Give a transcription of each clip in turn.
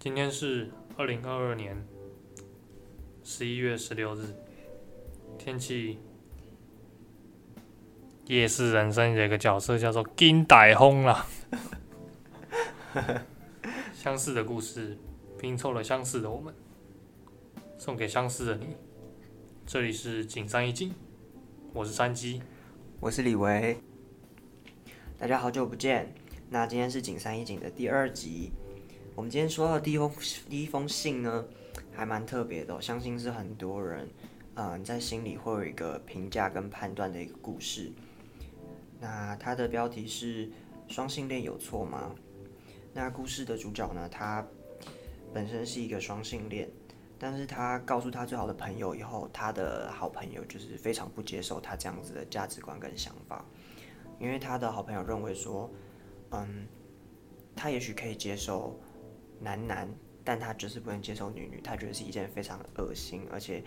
今天是二零二二年十一月十六日，天气夜市人生有一个角色叫做金歹轰啦。相似的故事拼凑了相似的我们，送给相似的你。这里是景山一景，我是山鸡，我是李维，大家好久不见。那今天是景山一景的第二集。我们今天说到的第一封第一封信呢，还蛮特别的，相信是很多人，嗯，在心里会有一个评价跟判断的一个故事。那它的标题是“双性恋有错吗？”那故事的主角呢，他本身是一个双性恋，但是他告诉他最好的朋友以后，他的好朋友就是非常不接受他这样子的价值观跟想法，因为他的好朋友认为说，嗯，他也许可以接受。男男，但他就是不能接受女女，他觉得是一件非常恶心，而且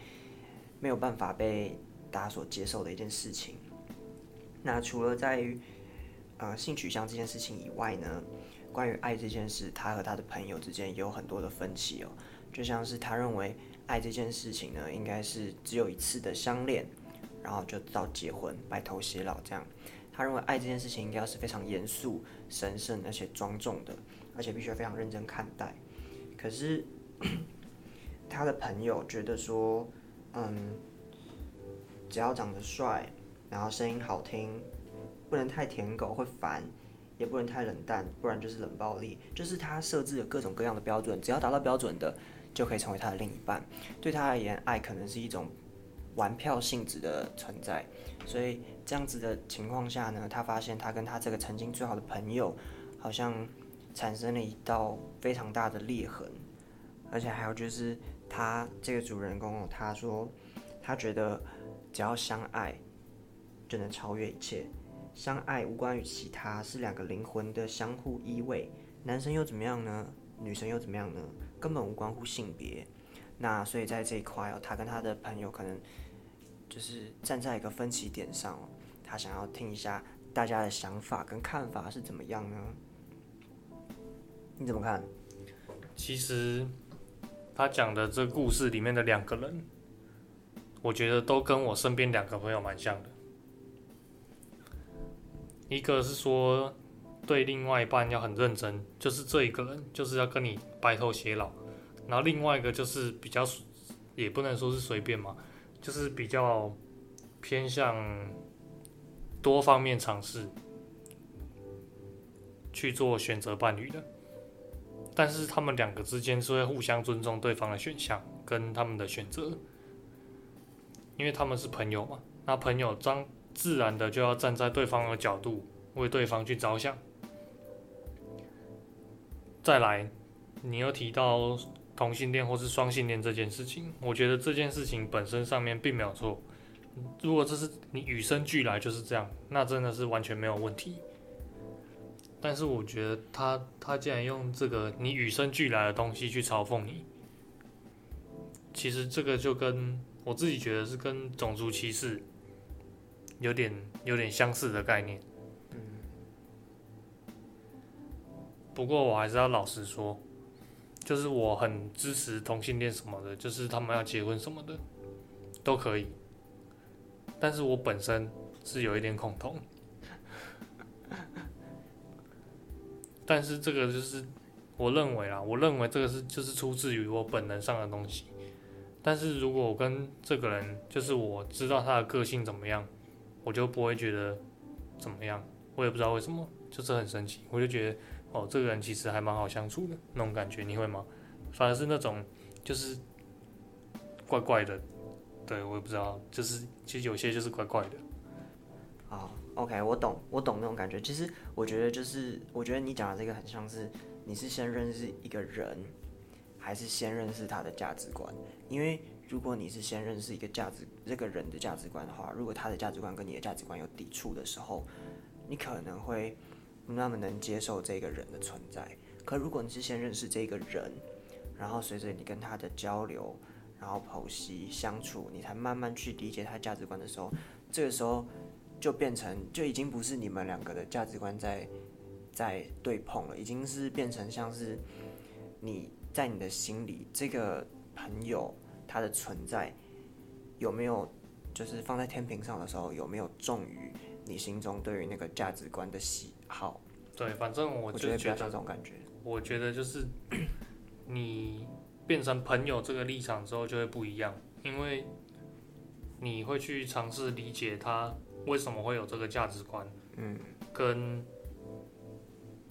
没有办法被大家所接受的一件事情。那除了在于呃性取向这件事情以外呢，关于爱这件事，他和他的朋友之间也有很多的分歧哦。就像是他认为爱这件事情呢，应该是只有一次的相恋，然后就到结婚、白头偕老这样。他认为爱这件事情应该是非常严肃、神圣而且庄重的。而且必须要非常认真看待。可是他的朋友觉得说，嗯，只要长得帅，然后声音好听，不能太舔狗会烦，也不能太冷淡，不然就是冷暴力。就是他设置了各种各样的标准，只要达到标准的，就可以成为他的另一半。对他而言，爱可能是一种玩票性质的存在。所以这样子的情况下呢，他发现他跟他这个曾经最好的朋友，好像。产生了一道非常大的裂痕，而且还有就是他这个主人公，他说他觉得只要相爱就能超越一切，相爱无关于其他，是两个灵魂的相互依偎。男生又怎么样呢？女生又怎么样呢？根本无关乎性别。那所以在这一块哦，他跟他的朋友可能就是站在一个分歧点上，他想要听一下大家的想法跟看法是怎么样呢？你怎么看？其实他讲的这故事里面的两个人，我觉得都跟我身边两个朋友蛮像的。一个是说对另外一半要很认真，就是这一个人就是要跟你白头偕老；然后另外一个就是比较，也不能说是随便嘛，就是比较偏向多方面尝试去做选择伴侣的。但是他们两个之间是会互相尊重对方的选项跟他们的选择，因为他们是朋友嘛。那朋友当自然的就要站在对方的角度为对方去着想。再来，你又提到同性恋或是双性恋这件事情，我觉得这件事情本身上面并没有错。如果这是你与生俱来就是这样，那真的是完全没有问题。但是我觉得他他竟然用这个你与生俱来的东西去嘲讽你，其实这个就跟我自己觉得是跟种族歧视有点有点相似的概念。嗯。不过我还是要老实说，就是我很支持同性恋什么的，就是他们要结婚什么的都可以。但是我本身是有一点恐同。但是这个就是我认为啦，我认为这个是就是出自于我本能上的东西。但是如果我跟这个人，就是我知道他的个性怎么样，我就不会觉得怎么样。我也不知道为什么，就是很神奇。我就觉得哦，这个人其实还蛮好相处的那种感觉，你会吗？反而是那种就是怪怪的，对我也不知道，就是其实有些就是怪怪的。OK，我懂，我懂那种感觉。其实我觉得，就是我觉得你讲的这个很像是，你是先认识一个人，还是先认识他的价值观？因为如果你是先认识一个价值这个人的价值观的话，如果他的价值观跟你的价值观有抵触的时候，你可能会不那么能接受这个人的存在。可如果你是先认识这个人，然后随着你跟他的交流，然后剖析相处，你才慢慢去理解他价值观的时候，这个时候。就变成就已经不是你们两个的价值观在在对碰了，已经是变成像是你在你的心里，这个朋友他的存在有没有，就是放在天平上的时候，有没有重于你心中对于那个价值观的喜好？对，反正我我觉得比较就觉得像这种感觉。我觉得就是你变成朋友这个立场之后就会不一样，因为你会去尝试理解他为什么会有这个价值观，嗯，跟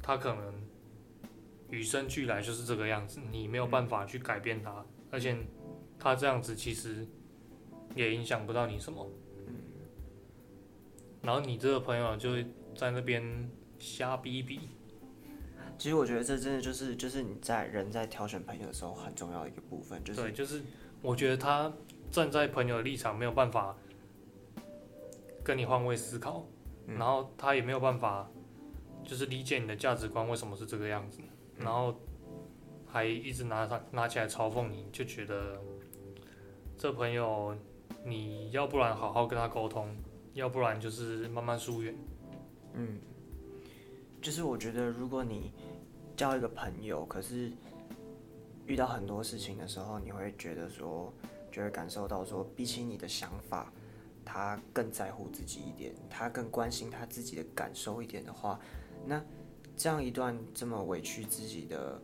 他可能与生俱来就是这个样子，你没有办法去改变他，而且他这样子其实也影响不到你什么。然后你这个朋友就在那边瞎逼逼，其实我觉得这真的就是就是你在人在挑选朋友的时候很重要的一个部分，就是对，就是我觉得他站在朋友的立场没有办法跟你换位思考，嗯。然后他也没有办法就是理解你的价值观为什么是这个样子，嗯。然后还一直拿他拿起来嘲讽你，就觉得这朋友你要不然好好跟他沟通，要不然就是慢慢疏远。嗯，就是我觉得如果你交一个朋友，可是遇到很多事情的时候，你会觉得说，就会感受到说，比起你的想法，他更在乎自己一点，他更关心他自己的感受一点的话，那这样一段这么委屈自己的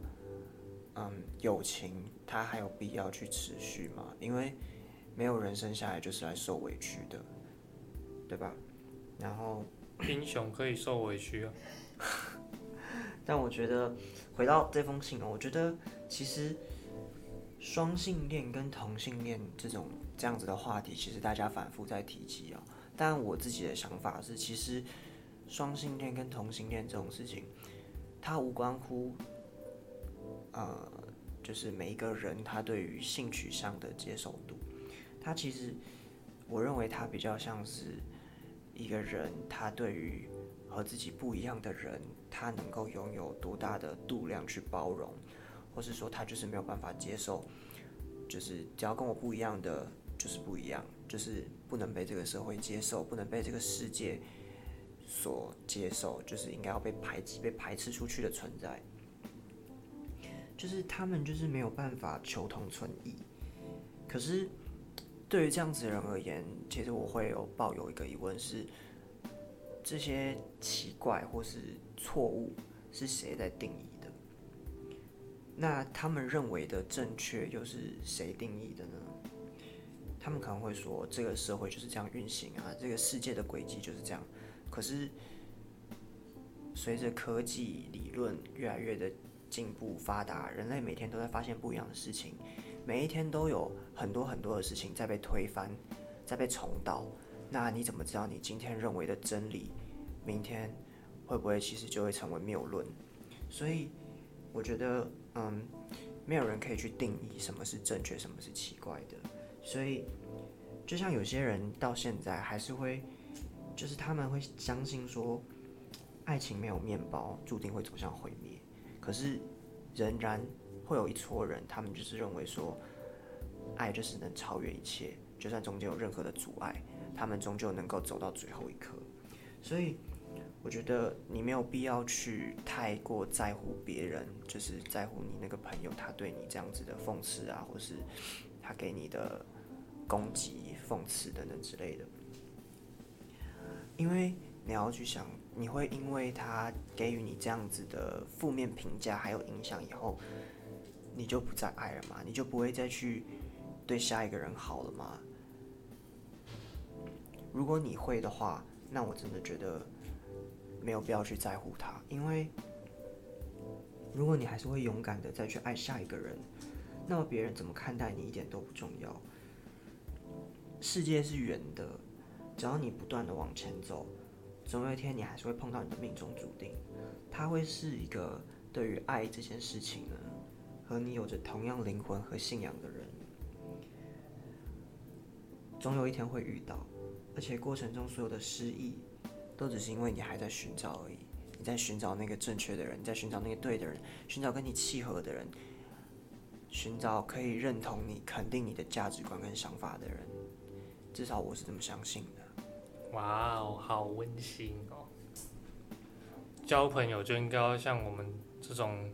嗯友情，他还有必要去持续吗？因为没有人生下来就是来受委屈的，对吧？然后。英雄可以受委屈啊，但我觉得回到这封信哦，我觉得其实双性恋跟同性恋这种这样子的话题，其实大家反复在提及哦。但我自己的想法是，其实双性恋跟同性恋这种事情，它无关乎呃，就是每一个人他对于性取向的接受度，它其实我认为它比较像是一个人他对于和自己不一样的人，他能够拥有多大的度量去包容，或是说他就是没有办法接受，就是只要跟我不一样的就是不一样，就是不能被这个社会接受，不能被这个世界所接受，就是应该要被排挤、被排斥出去的存在。就是他们就是没有办法求同存异，可是对于这样子的人而言，其实我会有抱有一个疑问是。这些奇怪或是错误是谁在定义？那他们认为的正确又是谁定义的呢？他们可能会说，这个社会就是这样运行啊，这个世界的轨迹就是这样。可是，随着科技理论越来越的进步发达，人类每天都在发现不一样的事情，每一天都有很多很多的事情在被推翻，在被重蹈。那你怎么知道你今天认为的真理，明天会不会其实就会成为谬论？所以我觉得，嗯，没有人可以去定义什么是正确，什么是奇怪的。所以，就像有些人到现在还是会，就是他们会相信说，爱情没有面包，注定会走向毁灭。可是，仍然会有一撮人，他们就是认为说，爱就是能超越一切，就算中间有任何的阻碍。他们终究能够走到最后一刻，所以我觉得你没有必要去太过在乎别人，就是在乎你那个朋友他对你这样子的讽刺啊，或是他给你的攻击、讽刺等等之类的，因为你要去想，你会因为他给予你这样子的负面评价还有影响以后，你就不再爱了吗？你就不会再去对下一个人好了吗？如果你会的话，那我真的觉得没有必要去在乎他，因为如果你还是会勇敢的再去爱下一个人，那么别人怎么看待你一点都不重要。世界是圆的，只要你不断的往前走，总有一天你还是会碰到你的命中注定。他会是一个对于爱这件事情呢，和你有着同样灵魂和信仰的人，总有一天会遇到。而且过程中所有的失意，都只是因为你还在寻找而已。你在寻找那个正确的人，你在寻找那个对的人，寻找跟你契合的人，寻找可以认同你、肯定你的价值观跟想法的人。至少我是这么相信的。哇哦，好温馨哦！交朋友就应该要像我们这种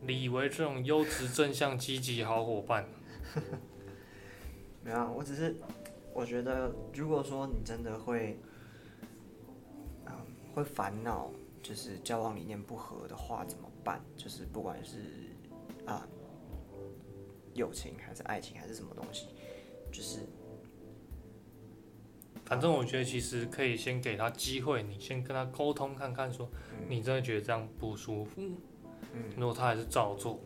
你以为这种优质、正向、积极好伙伴，没有啊，我只是我觉得，如果说你真的会，嗯，会烦恼，就是交往理念不合的话怎么办？就是不管是啊友情还是爱情还是什么东西，就是反正我觉得其实可以先给他机会，你先跟他沟通看看，说你真的觉得这样不舒服，嗯如果他还是照做，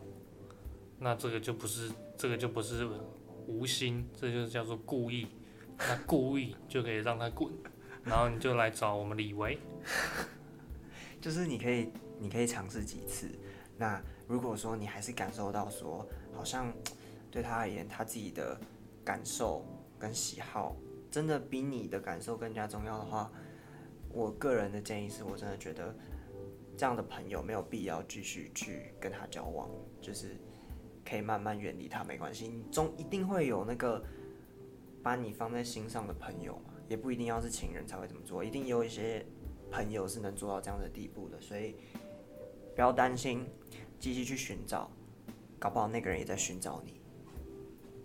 那这个就不是这个就不是无心，这就是叫做故意。那故意就可以让他滚，然后你就来找我们李维。就是你可以，你可以尝试几次。那如果说你还是感受到说，好像对他而言，他自己的感受跟喜好真的比你的感受更加重要的话，我个人的建议是我真的觉得这样的朋友没有必要继续去跟他交往，就是可以慢慢远离他，没关系。你终一定会有那个把你放在心上的朋友嘛，也不一定要是情人才会这么做，一定有一些朋友是能做到这样的地步的，所以不要担心，继续去寻找，搞不好那个人也在寻找你。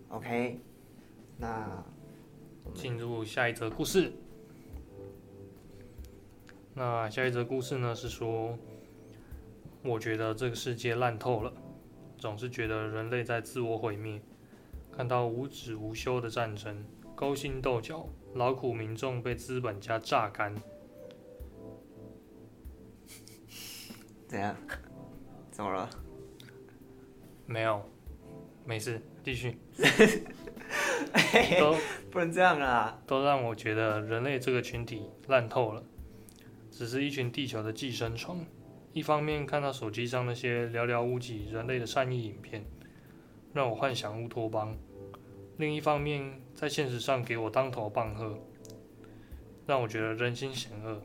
OK，那进入下一则故事。那下一则故事呢是说，我觉得这个世界烂透了，总是觉得人类在自我毁灭，看到无止无休的战争，勾心斗角，劳苦民众被资本家榨干。怎样？怎么了？没有，没事，继续。都不能这样啊！都让我觉得人类这个群体烂透了，只是一群地球的寄生虫。一方面看到手机上那些寥寥无几人类的善意影片，让我幻想乌托邦；另一方面，在现实上给我当头棒喝，让我觉得人心险恶。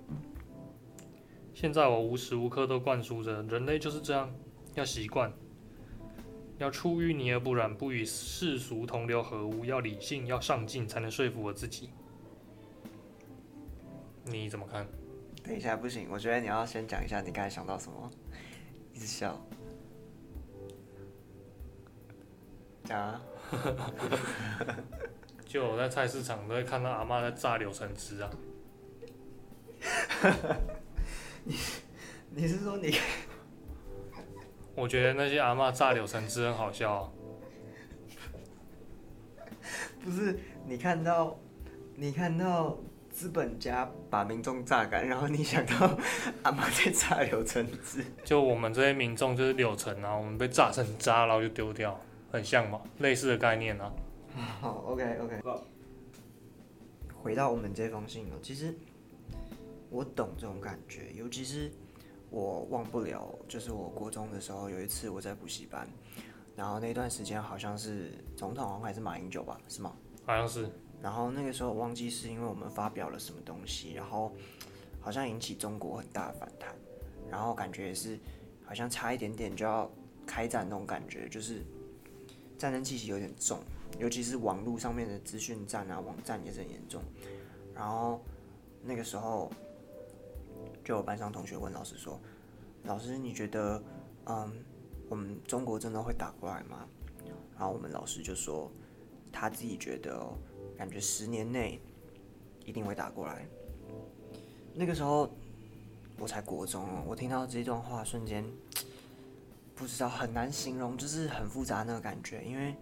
现在我无时无刻都灌输着人类就是这样，要习惯，要出淤泥而不染，不与世俗同流合污，要理性，要上进，才能说服我自己。你怎么看？等一下，不行，我觉得你要先讲一下你刚才想到什么，一直笑。讲啊，就我在菜市场都会看到阿妈在炸柳橙汁啊，你 你是说你我觉得那些阿妈榨柳橙汁很好笑、啊。不是你看到你看到资本家把民众榨干，然后你想到阿妈在榨柳橙汁？就我们这些民众就是柳橙啊，我们被榨成渣，然后就丢掉，很像嘛，类似的概念啊。好，OK OK。回到我们这封信哦，其实我懂这种感觉，尤其是我忘不了，就是我国中的时候有一次我在补习班，然后那段时间好像是总统好像还是马英九吧，是吗？好像是，然后那个时候我忘记是因为我们发表了什么东西，然后好像引起中国很大的反弹，然后感觉也是好像差一点点就要开战那种感觉，就是战争气息有点重，尤其是网络上面的资讯战啊，网站也是很严重。然后那个时候就有班上同学问老师说：“老师，你觉得嗯，我们中国真的会打过来吗？”然后我们老师就说。他自己觉得，感觉十年内一定会打过来。那个时候我才国中哦，我听到这段话瞬间不知道很难形容，就是很复杂那个感觉。因为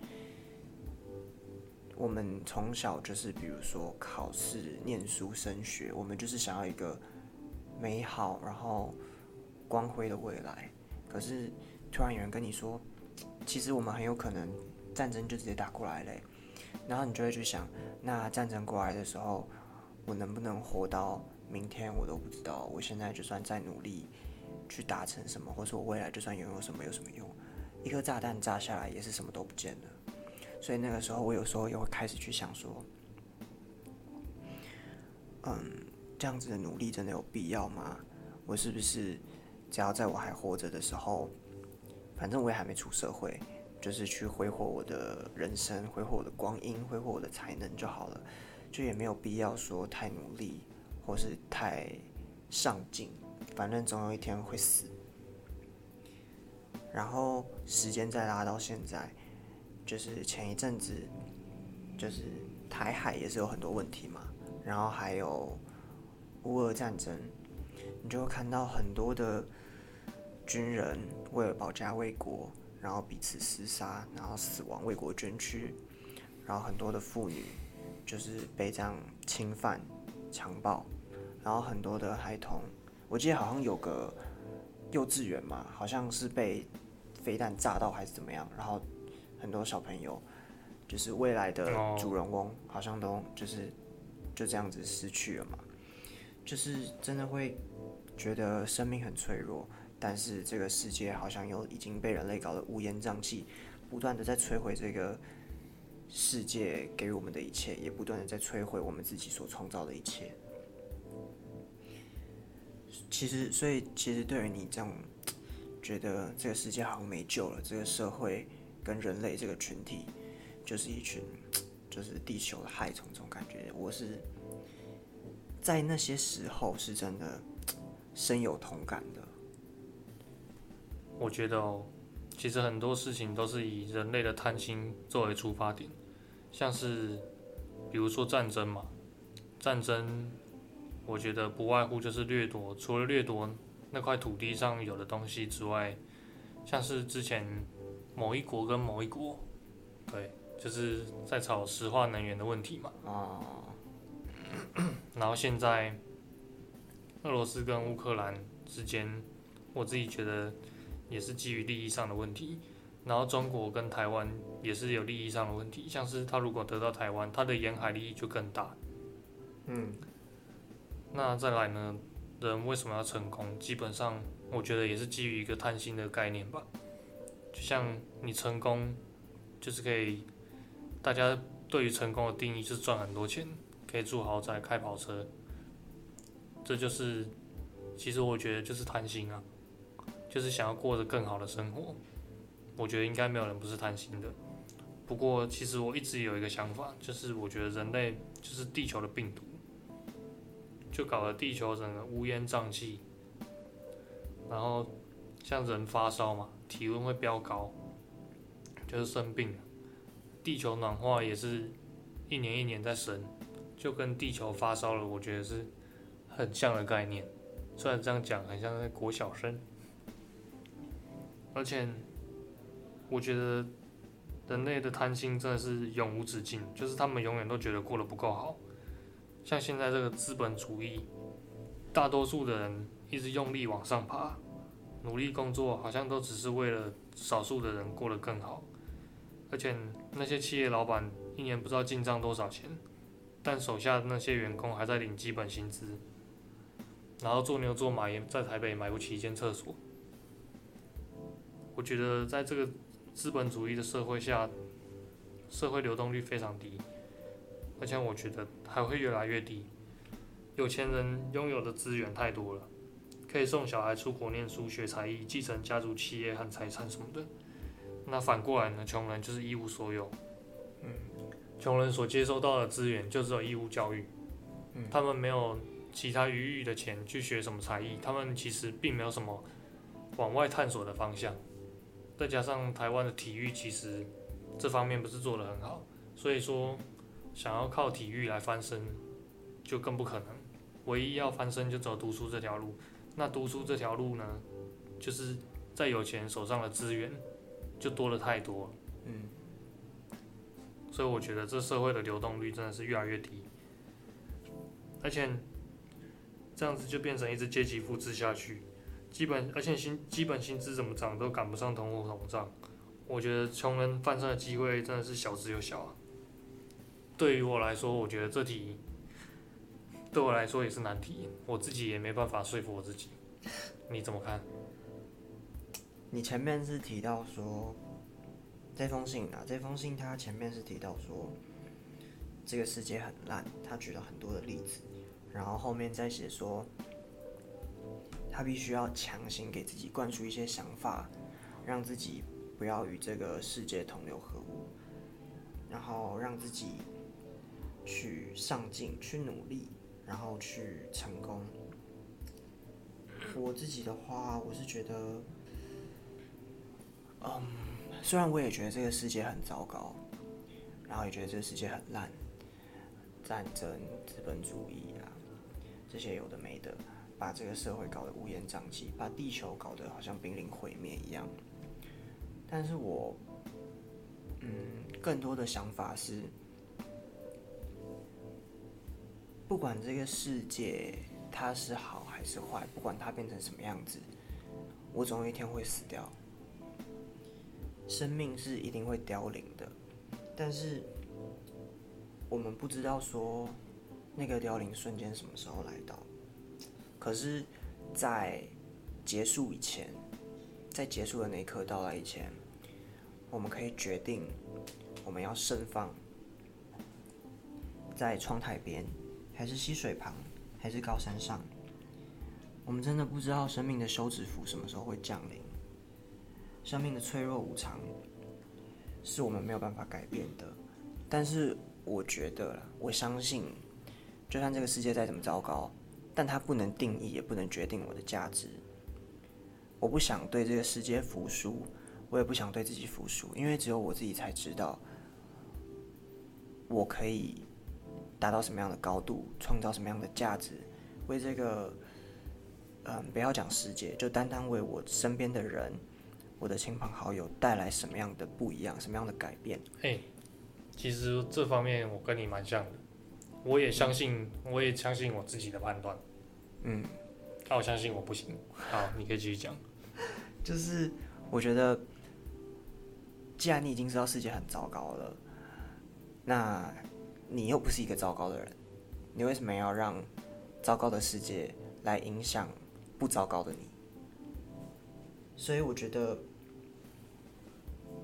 我们从小就是比如说考试、念书、升学，我们就是想要一个美好然后光辉的未来。可是突然有人跟你说，其实我们很有可能战争就直接打过来嘞。然后你就会去想，那战争过来的时候，我能不能活到明天，我都不知道。我现在就算再努力去达成什么，或者我未来就算拥有什么，有什么用？一颗炸弹炸下来也是什么都不见了。所以那个时候，我有时候又会开始去想说，嗯，这样子的努力真的有必要吗？我是不是只要在我还活着的时候，反正我也还没出社会。就是去挥霍我的人生，挥霍我的光阴，挥霍我的才能就好了，就也没有必要说太努力，或是太上进，反正总有一天会死。然后时间再拉到现在，就是前一阵子，就是台海也是有很多问题嘛，然后还有乌俄战争，你就会看到很多的军人为了保家卫国，然后彼此厮杀，然后死亡为国捐躯，然后很多的妇女就是被这样侵犯、强暴，然后很多的孩童，我记得好像有个幼稚园嘛，好像是被飞弹炸到还是怎么样，然后很多小朋友就是未来的哦。主人翁，好像都就是就这样子失去了嘛，就是真的会觉得生命很脆弱，但是这个世界好像又已经被人类搞得乌烟瘴气，不断的在摧毁这个世界给予我们的一切，也不断的在摧毁我们自己所创造的一切。其实，所以其实对于你这样觉得这个世界好像没救了，这个社会跟人类这个群体就是一群就是地球的害虫这种感觉，我是在那些时候是真的 深有同感的。我觉得哦，其实很多事情都是以人类的贪心作为出发点，像是比如说战争嘛，战争，我觉得不外乎就是掠夺，除了掠夺那块土地上有的东西之外，像是之前某一国跟某一国，对，就是在炒石化能源的问题嘛，哦，然后现在俄罗斯跟乌克兰之间，我自己觉得也是基于利益上的问题。然后中国跟台湾也是有利益上的问题，像是他如果得到台湾，他的沿海利益就更大。嗯，那再来呢，人为什么要成功？基本上我觉得也是基于一个贪心的概念吧。就像你成功，就是可以，大家对于成功的定义就是赚很多钱，可以住豪宅、开跑车，这就是，其实我觉得就是贪心啊，就是想要过着更好的生活。我觉得应该没有人不是贪心的。不过其实我一直有一个想法，就是我觉得人类就是地球的病毒。就搞得地球整个乌烟瘴气，然后像人发烧嘛，体温会飙高，就是生病。地球暖化也是一年一年在升，就跟地球发烧了，我觉得是很像的概念。虽然这样讲很像在国小生，而且我觉得人类的贪心真的是永无止境，就是他们永远都觉得过得不够好。像现在这个资本主义，大多数的人一直用力往上爬，努力工作，好像都只是为了少数的人过得更好。而且那些企业老板一年不知道进账多少钱，但手下的那些员工还在领基本薪资，然后做牛做马也在台北买不起一间厕所。我觉得在这个资本主义的社会下，社会流动率非常低。而且我觉得还会越来越低。有钱人拥有的资源太多了，可以送小孩出国念书、学才艺、继承家族企业和财产什么的。那反过来呢？穷人就是一无所有。嗯，穷人所接收到的资源就只有义务教育。嗯他们没有其他余裕的钱去学什么才艺，他们其实并没有什么往外探索的方向。再加上台湾的体育其实这方面不是做得很好，所以说。想要靠体育来翻身，就更不可能。唯一要翻身就走读书这条路。那读书这条路呢，就是在有钱人手上的资源就多了太多了。嗯，所以我觉得这社会的流动率真的是越来越低，而且这样子就变成一直阶级复制下去。基本而且薪基本薪资怎么涨都赶不上通货膨胀。我觉得穷人翻身的机会真的是小之又小啊。对于我来说，我觉得这题对我来说也是难题，我自己也没办法说服我自己。你怎么看？你前面是提到说这封信啊，这封信它前面是提到说这个世界很烂，他举了很多的例子，然后后面再写说他必须要强行给自己灌输一些想法，让自己不要与这个世界同流合污，然后让自己去上进、去努力，然后去成功。我自己的话，我是觉得嗯，虽然我也觉得这个世界很糟糕，然后也觉得这个世界很烂，战争、资本主义啊，这些有的没的，把这个社会搞得乌烟瘴气，把地球搞得好像濒临毁灭一样。但是我，嗯，更多的想法是，不管这个世界它是好还是坏，不管它变成什么样子，我总有一天会死掉。生命是一定会凋零的，但是我们不知道说那个凋零瞬间什么时候来到。可是，在结束以前，在结束的那一刻到来以前，我们可以决定我们要盛放在窗台边，还是溪水旁，还是高山上。我们真的不知道生命的休止符什么时候会降临。生命的脆弱无常，是我们没有办法改变的。但是我觉得，我相信，就算这个世界再怎么糟糕，但它不能定义，也不能决定我的价值。我不想对这个世界服输，我也不想对自己服输，因为只有我自己才知道，我可以达到什么样的高度，创造什么样的价值，为这个，嗯，不要讲世界，就单单为我身边的人。我的亲朋好友带来什么样的不一样，什么样的改变？哎，其实这方面我跟你蛮像的，我也相信，我也相信我自己的判断。嗯，那我相信我不行。好，你可以继续讲。就是我觉得，既然你已经知道世界很糟糕了，那你又不是一个糟糕的人，你为什么要让糟糕的世界来影响不糟糕的你？所以我觉得。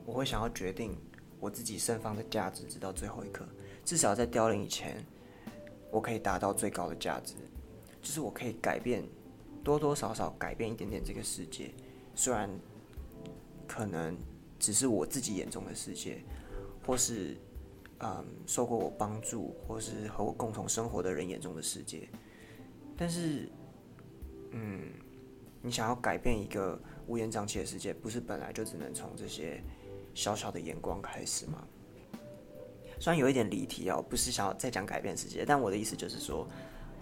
我会想要决定我自己盛放的价值，直到最后一刻，至少在凋零以前，我可以达到最高的价值，就是我可以改变多多少少改变一点点这个世界，虽然可能只是我自己眼中的世界，或是嗯受过我帮助或是和我共同生活的人眼中的世界，但是嗯，你想要改变一个乌烟瘴气的世界，不是本来就只能从这些。小小的眼光开始嘛，虽然有一点离题哦，不是想要再讲改变世界，但我的意思就是说，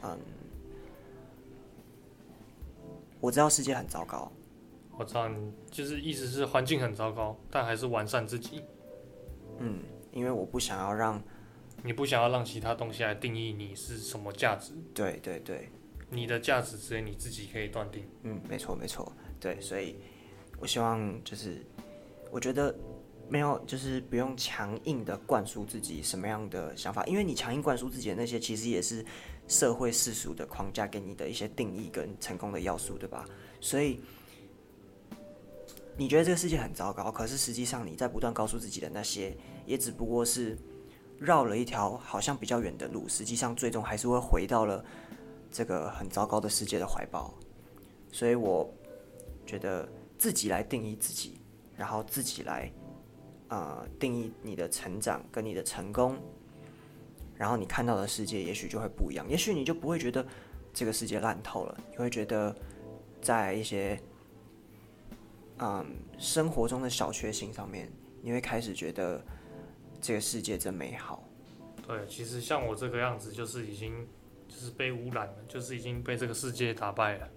嗯，我知道世界很糟糕，我知道你就是意思是环境很糟糕，但还是完善自己。嗯，因为我不想要让，你不想要让其他东西来定义你是什么价值。对对对，你的价值只有你自己可以断定。嗯，没错没错，对，所以我希望就是，我觉得。没有，就是不用强硬的灌输自己什么样的想法，因为你强硬灌输自己的那些，其实也是社会世俗的框架给你的一些定义跟成功的要素，对吧？所以你觉得这个世界很糟糕，可是实际上你在不断告诉自己的那些，也只不过是绕了一条好像比较远的路，实际上最终还是会回到了这个很糟糕的世界的怀抱。所以我觉得自己来定义自己，然后自己来。呃，定义你的成长跟你的成功，然后你看到的世界也许就会不一样，也许你就不会觉得这个世界烂透了，你会觉得在一些嗯生活中的小确幸上面，你会开始觉得这个世界真美好。对，其实像我这个样子，就是已经就是被污染了，就是已经被这个世界打败了，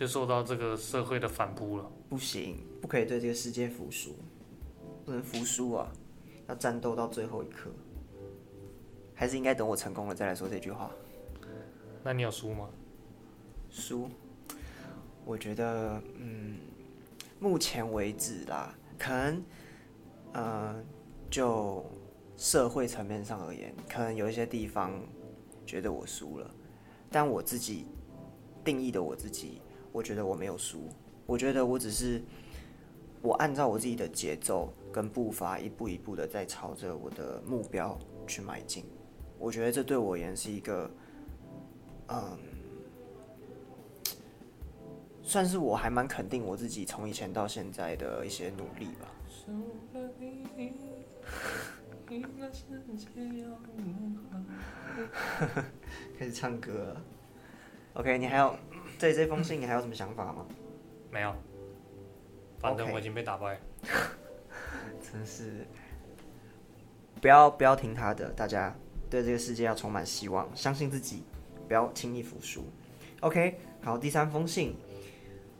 就受到这个社会的反扑了。不行，不可以对这个世界服输。不能服输啊！要战斗到最后一刻，还是应该等我成功了再来说这句话。那你有输吗？输？我觉得，嗯，目前为止啦，可能，呃，就社会层面上而言，可能有一些地方觉得我输了，但我自己定义的我自己，我觉得我没有输。我觉得我只是，我按照我自己的节奏。跟步伐一步一步的在朝着我的目标去迈进，我觉得这对我而言是一个，嗯，算是我还蛮肯定我自己从以前到现在的一些努力吧。开始唱歌了。OK，你还有对这封信你还有什么想法吗？没有。反正我已经被打败。真是不要不要听他的，大家对这个世界要充满希望，相信自己，不要轻易服输。OK，好，第三封信，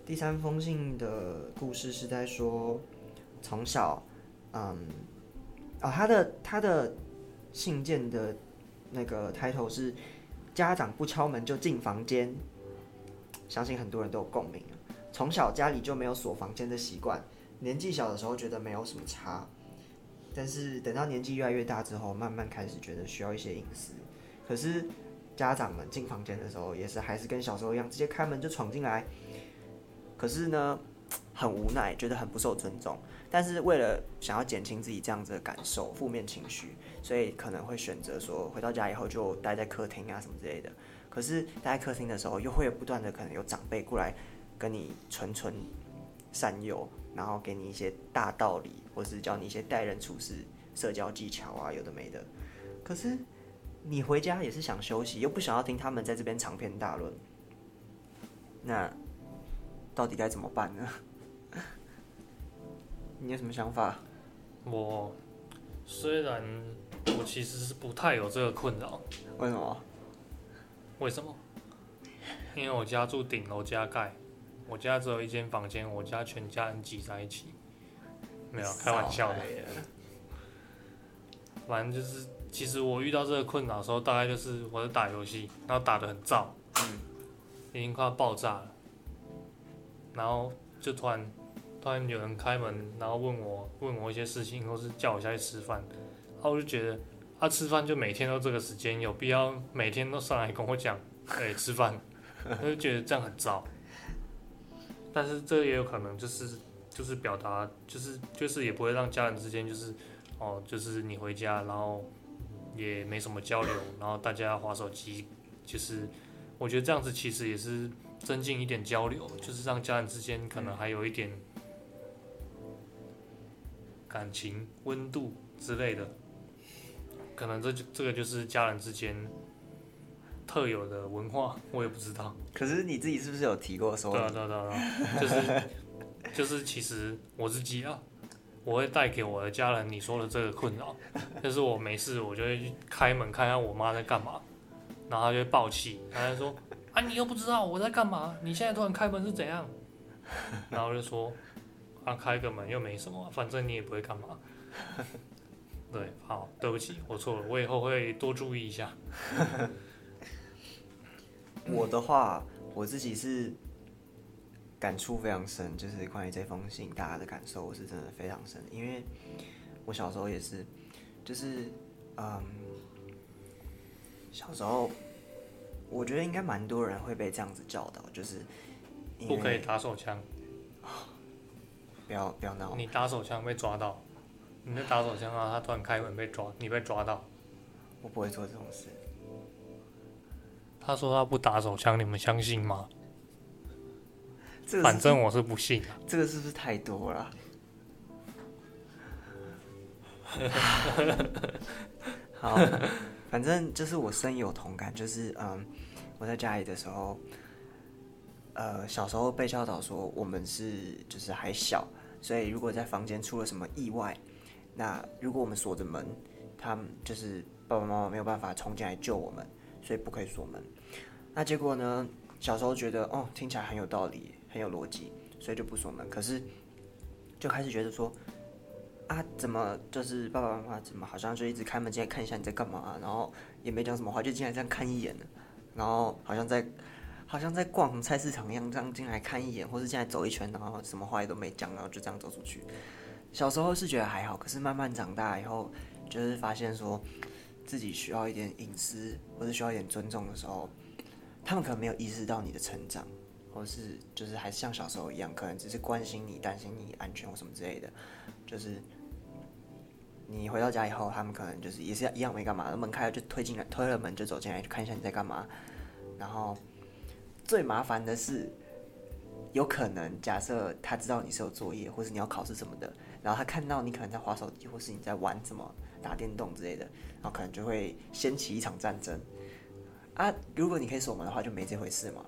第三封信的故事是在说从小，嗯，哦，他的他的信件的那个 title 是家长不敲门就进房间，相信很多人都有共鸣啊从小家里就没有锁房间的习惯。年纪小的时候觉得没有什么差，但是等到年纪越来越大之后，慢慢开始觉得需要一些隐私。可是家长们进房间的时候，也是还是跟小时候一样，直接开门就闯进来。可是呢，很无奈，觉得很不受尊重。但是为了想要减轻自己这样子的感受、负面情绪，所以可能会选择说，回到家以后就待在客厅啊什么之类的。可是待在客厅的时候，又会有不断的可能有长辈过来跟你谆谆善诱，然后给你一些大道理，或是教你一些待人处事、社交技巧啊，有的没的。可是你回家也是想休息，又不想要听他们在这边长篇大论，那到底该怎么办呢？你有什么想法？我虽然我其实是不太有这个困扰，为什么？为什么？因为我家住顶楼加盖，我家只有一间房间，我家全家人挤在一起，没有开玩笑的。反正就是，其实我遇到这个困扰的时候，大概就是我在打游戏，然后打的很燥，已经快要爆炸了，然后就突然突然有人开门，然后问我问我一些事情，或是叫我下去吃饭，然后我就觉得，啊吃饭就每天都这个时间，有必要每天都上来跟我讲，哎、吃饭，我就觉得这样很糟。但是这也有可能就是就是表达，就是就是也不会让家人之间就是哦，就是你回家，然后也没什么交流，然后大家划手机，就是我觉得这样子其实也是增进一点交流，就是让家人之间可能还有一点感情温度之类的，可能这就这个就是家人之间特有的文化，我也不知道。可是你自己是不是有提过说对啊，对啊，对啊，就是 就是，其实我自己啊，我会带给我的家人你说的这个困扰，就是我没事我就会去开门看看我妈在干嘛，然后她就会暴气，她就说啊你又不知道我在干嘛，你现在突然开门是怎样？然后我就说啊开个门又没什么，反正你也不会干嘛。对，好，对不起，我错了，我以后会多注意一下。我的话，我自己是感触非常深，就是关于这封信大家的感受，我是真的非常深，因为我小时候也是，就是嗯，小时候我觉得应该蛮多人会被这样子教导，就是不可以打手枪，不要不要闹，你打手枪被抓到，你在打手枪啊，他突然开门被抓，你被抓到。我不会做这种事。他说他不打手枪，你们相信吗？这个反正我是不信啊。这个是不是太多了？好，反正就是我深有同感，就是嗯，我在家里的时候，呃，小时候被教导说我们是就是还小，所以如果在房间出了什么意外，那如果我们锁着门，他们就是爸爸妈妈没有办法冲进来救我们，所以不可以锁门。那结果呢？小时候觉得哦，听起来很有道理，很有逻辑，所以就不锁门。可是就开始觉得说，啊，怎么就是爸爸妈妈怎么好像就一直开门进来看一下你在干嘛、然后也没讲什么话，就进来这样看一眼，然后好像在好像在逛菜市场一样，这样进来看一眼，或是进来走一圈，然后什么话也都没讲，然后就这样走出去。小时候是觉得还好，可是慢慢长大以后，就是发现说自己需要一点隐私，或者需要一点尊重的时候，他们可能没有意识到你的成长，或是就是还是像小时候一样，可能只是关心你、担心你安全或什么之类的。就是你回到家以后，他们可能就是也是一样没干嘛，门开了就推进来，推了门就走进来，看一下你在干嘛。然后最麻烦的是，有可能假设他知道你是有作业，或是你要考试什么的，然后他看到你可能在划手机，或是你在玩什么打电动之类的，然后可能就会掀起一场战争。啊，如果你可以锁门的话，就没这回事嘛。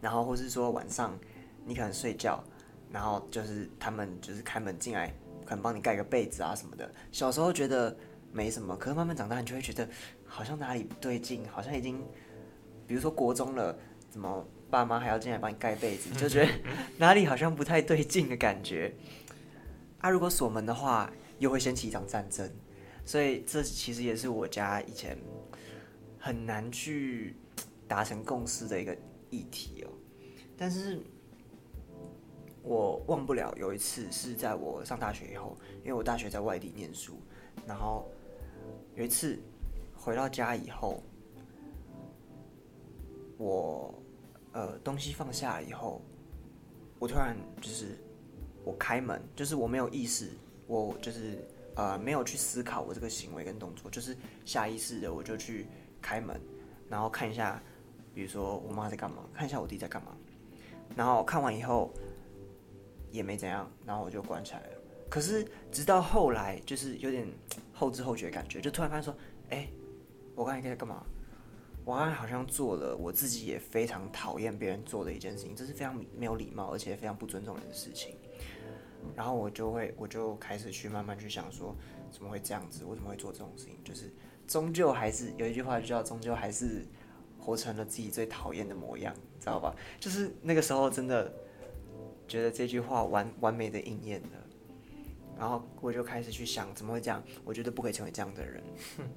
然后或是说晚上你可能睡觉，然后就是他们就是开门进来，可能帮你盖个被子啊什么的。小时候觉得没什么，可是慢慢长大，你就会觉得好像哪里不对劲，好像已经，比如说国中了，怎么爸妈还要进来帮你盖被子，就觉得哪里好像不太对劲的感觉。啊，如果锁门的话，又会掀起一场战争，所以这其实也是我家以前很难去达成共识的一个议题哦。但是我忘不了有一次是在我上大学以后，因为我大学在外地念书，然后有一次回到家以后，我呃东西放下了以后，我突然就是我开门，就是我没有意识，我就是呃没有去思考我这个行为跟动作，就是下意识的我就去开门，然后看一下，比如说我妈在干嘛，看一下我弟在干嘛，然后看完以后也没怎样，然后我就关起来了。可是直到后来，就是有点后知后觉的感觉，就突然发现说，哎、我刚才在干嘛？我刚才好像做了我自己也非常讨厌别人做的一件事情，这是非常没有礼貌，而且非常不尊重人的事情。然后我就会，我就开始去慢慢去想说，怎么会这样子？我怎么会做这种事情？就是终究还是有一句话就叫终究还是活成了自己最讨厌的模样，知道吧？就是那个时候真的觉得这句话完完美的应验了。然后我就开始去想，怎么会这样？我觉得不可以成为这样的人。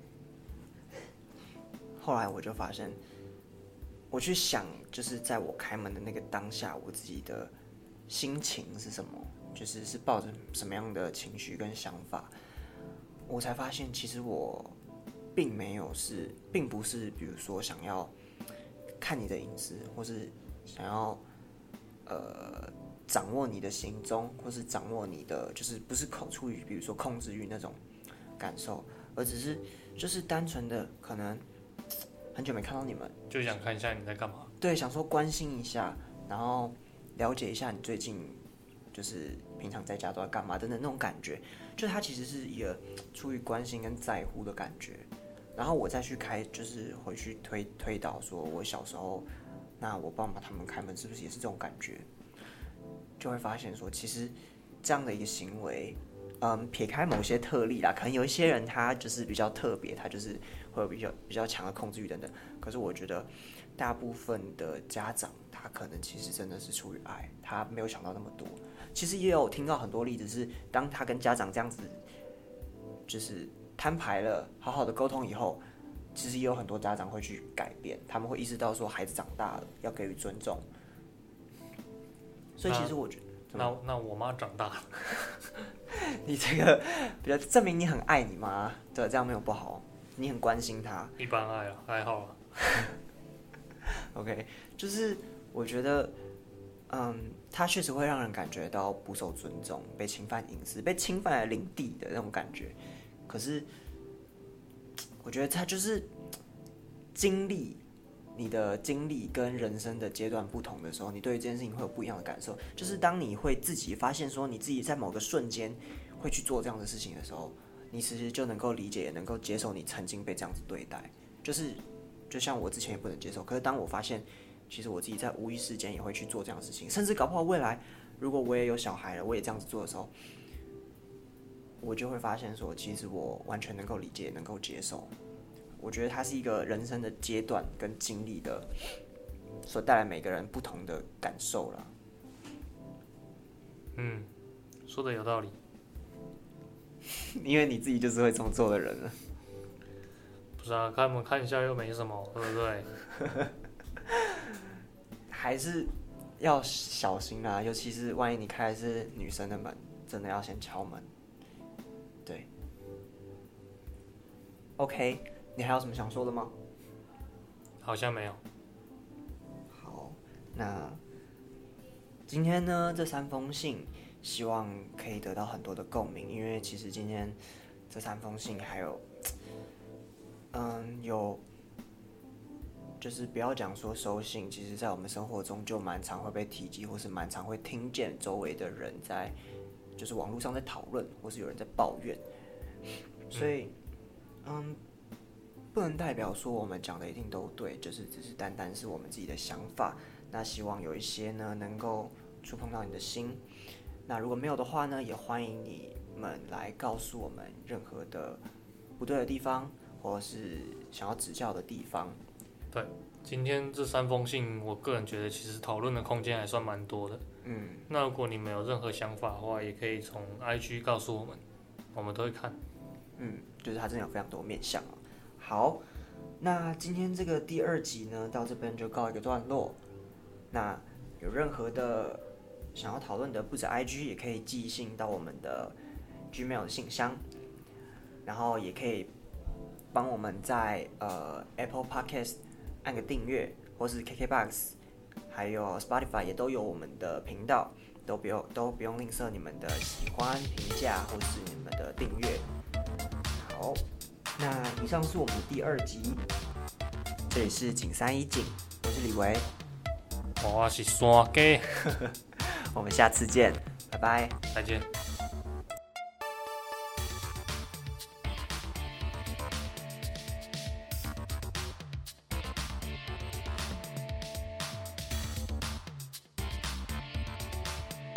后来我就发现，我去想，就是在我开门的那个当下，我自己的心情是什么，就是是抱着什么样的情绪跟想法，我才发现，其实我并没有是，并不是，比如说想要看你的隐私，或是想要呃掌握你的行踪，或是掌握你的，就是不是口出于比如说控制欲那种感受，而只是就是单纯的可能很久没看到你们，就想看一下你在干嘛。对，想说关心一下，然后了解一下你最近就是平常在家都在干嘛等等那种感觉，就他其实是一个出于关心跟在乎的感觉。然后我再去开，就是回去推推导，说我小时候，那我爸妈他们开门是不是也是这种感觉？就会发现说，其实这样的一个行为，嗯，撇开某些特例啦，可能有一些人他就是比较特别，他就是会有比较比较强的控制欲等等。可是我觉得，大部分的家长他可能其实真的是出于爱，他没有想到那么多。其实也有听到很多例子是，当他跟家长这样子，就是摊牌了，好好的沟通以后，其实也有很多家长会去改变，他们会意识到说孩子长大了要给予尊重。所以其实我觉得，那那我妈长大了，你这个比较证明你很爱你妈，对，这样没有不好，你很关心她。一般爱了，还好啊。OK，就是我觉得，嗯，它确实会让人感觉到不受尊重、被侵犯隐私、被侵犯领地的那种感觉。可是，我觉得它就是经历你的经历跟人生的阶段不同的时候，你对于这件事情会有不一样的感受。就是当你会自己发现说你自己在某个瞬间会去做这样的事情的时候，你其实就能够理解，也能够接受你曾经被这样子对待。就是就像我之前也不能接受，可是当我发现，其实我自己在无意识间也会去做这样的事情，甚至搞不好未来如果我也有小孩了，我也这样子做的时候，我就会发现说，其实我完全能够理解，能够接受。我觉得它是一个人生的阶段跟经历的，所带来每个人不同的感受了。嗯，说的有道理。因为你自己就是会这么做的人了。不是啊，看我们看一下又没什么，对不对？还是要小心啦，尤其是万一你开的是女生的门，真的要先敲门。对，OK，你还有什么想说的吗？好像没有。好，那今天呢，这三封信希望可以得到很多的共鸣，因为其实今天这三封信还有，嗯，有，就是不要讲说收信，其实在我们生活中就蛮常会被提及，或是蛮常会听见周围的人在，就是网络上在讨论，或是有人在抱怨，所以，嗯。不能代表说我们讲的一定都对，就是只是单单是我们自己的想法。那希望有一些呢，能够触碰到你的心。那如果没有的话呢，也欢迎你们来告诉我们任何的不对的地方，或是想要指教的地方。今天这三封信，我个人觉得其实讨论的空间还算蛮多的。嗯，那如果你们有任何想法的话，也可以从 IG 告诉我们，我们都会看。嗯，就是它真的有非常多面向哦。好，那今天这个第二集呢，到这边就告一个段落。那有任何的想要讨论的，不止 IG 也可以寄信到我们的 Gmail 的信箱，然后也可以帮我们在呃 Apple Podcast 按个订阅，或是 KKBox，还有 Spotify 也都有我们的频道，都不用都不用吝啬你们的喜欢、评价或是你们的订阅。好，那以上是我们的第二集，这里是景三一景，我是李维，我是山鸡，我们下次见，拜拜。再见。